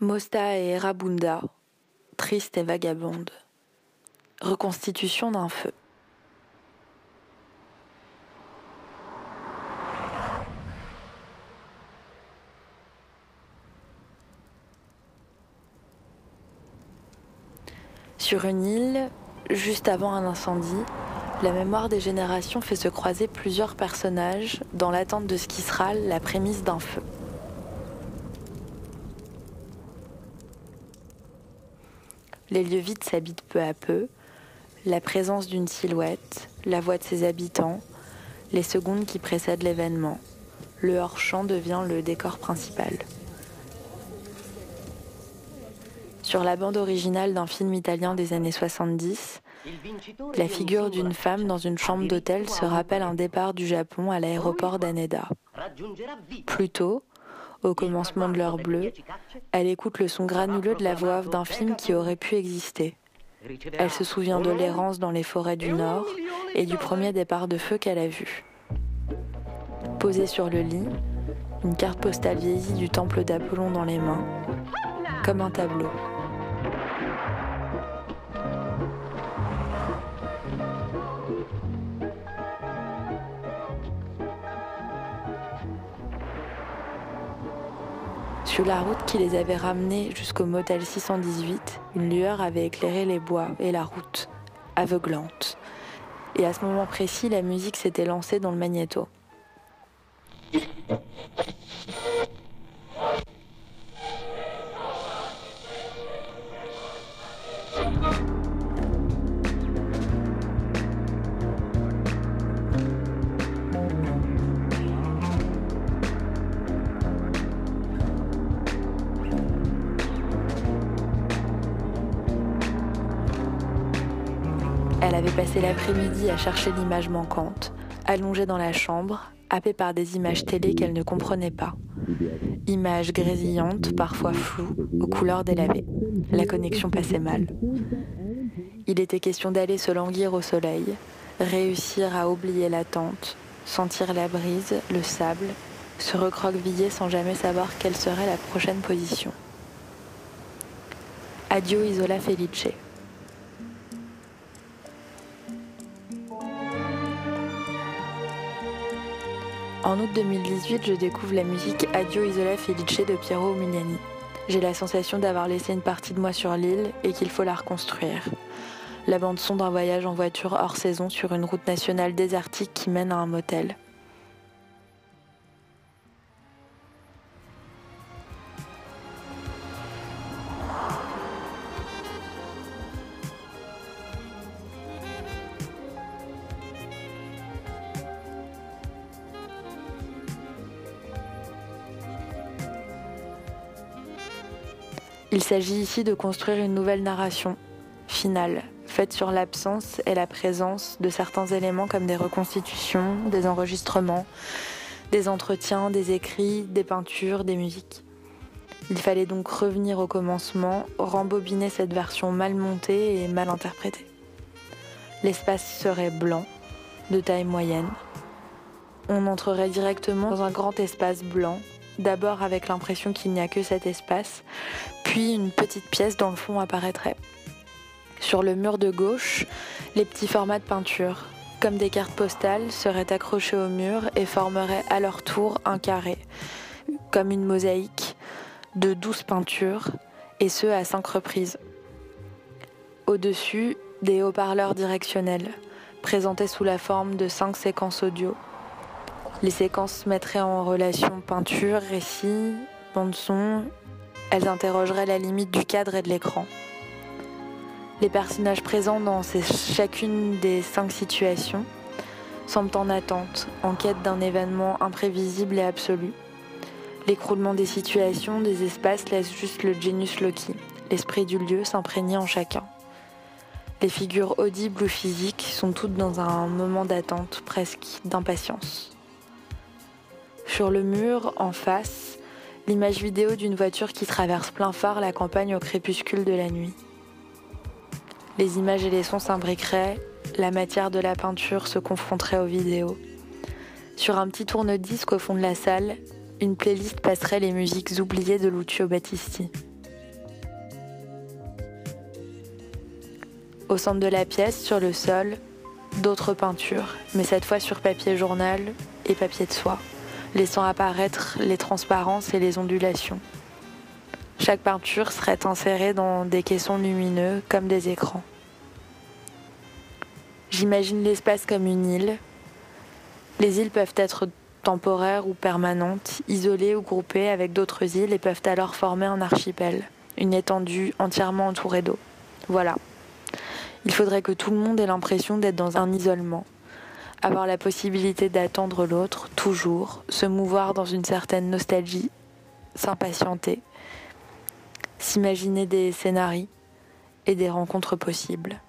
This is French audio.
Mosta et Erabunda, triste et vagabonde. Reconstitution d'un feu. Sur une île, juste avant un incendie, la mémoire des générations fait se croiser plusieurs personnages dans l'attente de ce qui sera la prémisse d'un feu. Les lieux vides s'habitent peu à peu, la présence d'une silhouette, la voix de ses habitants, les secondes qui précèdent l'événement. Le hors-champ devient le décor principal. Sur la bande originale d'un film italien des années 70, la figure d'une femme dans une chambre d'hôtel se rappelle un départ du Japon à l'aéroport d'Aneda. Plus au commencement de l'heure bleue, elle écoute le son granuleux de la voix d'un film qui aurait pu exister. Elle se souvient de l'errance dans les forêts du Nord et du premier départ de feu qu'elle a vu. Posée sur le lit, une carte postale vieillie du temple d'Apollon dans les mains, comme un tableau. Sur la route qui les avait ramenés jusqu'au motel 618, une lueur avait éclairé les bois et la route, aveuglante. Et à ce moment précis, la musique s'était lancée dans le magnéto. Elle avait passé l'après-midi à chercher l'image manquante, allongée dans la chambre, happée par des images télé qu'elle ne comprenait pas. Images grésillantes, parfois floues, aux couleurs délavées. La connexion passait mal. Il était question d'aller se languir au soleil, réussir à oublier l'attente, sentir la brise, le sable, se recroqueviller sans jamais savoir quelle serait la prochaine position. Adio Isola Felice. En août 2018, je découvre la musique Adio Isola Felice de Piero Umiliani. J'ai la sensation d'avoir laissé une partie de moi sur l'île et qu'il faut la reconstruire. La bande son d'un voyage en voiture hors saison sur une route nationale désertique qui mène à un motel. Il s'agit ici de construire une nouvelle narration, finale, faite sur l'absence et la présence de certains éléments comme des reconstitutions, des enregistrements, des entretiens, des écrits, des peintures, des musiques. Il fallait donc revenir au commencement, rembobiner cette version mal montée et mal interprétée. L'espace serait blanc, de taille moyenne. On entrerait directement dans un grand espace blanc, d'abord avec l'impression qu'il n'y a que cet espace, puis une petite pièce dans le fond apparaîtrait. Sur le mur de gauche, les petits formats de peinture, comme des cartes postales, seraient accrochés au mur et formeraient à leur tour un carré, comme une mosaïque, de douze peintures, et ce à cinq reprises. Au-dessus, des haut-parleurs directionnels, présentés sous la forme de cinq séquences audio. Les séquences mettraient en relation peinture, récit, bande-son, elles interrogeraient la limite du cadre et de l'écran. Les personnages présents dans chacune des cinq situations semblent en attente, en quête d'un événement imprévisible et absolu. L'écroulement des situations, des espaces laisse juste le genius loci, l'esprit du lieu s'imprégner en chacun. Les figures audibles ou physiques sont toutes dans un moment d'attente, presque d'impatience. Sur le mur, en face, l'image vidéo d'une voiture qui traverse plein phare la campagne au crépuscule de la nuit. Les images et les sons s'imbriqueraient, la matière de la peinture se confronterait aux vidéos. Sur un petit tourne-disque au fond de la salle, une playlist passerait les musiques oubliées de Lucio Battisti. Au centre de la pièce, sur le sol, d'autres peintures, mais cette fois sur papier journal et papier de soie laissant apparaître les transparences et les ondulations. Chaque peinture serait insérée dans des caissons lumineux comme des écrans. J'imagine l'espace comme une île. Les îles peuvent être temporaires ou permanentes, isolées ou groupées avec d'autres îles et peuvent alors former un archipel, une étendue entièrement entourée d'eau. Voilà. Il faudrait que tout le monde ait l'impression d'être dans un isolement, avoir la possibilité d'attendre l'autre toujours, se mouvoir dans une certaine nostalgie, s'impatienter, s'imaginer des scénarios et des rencontres possibles.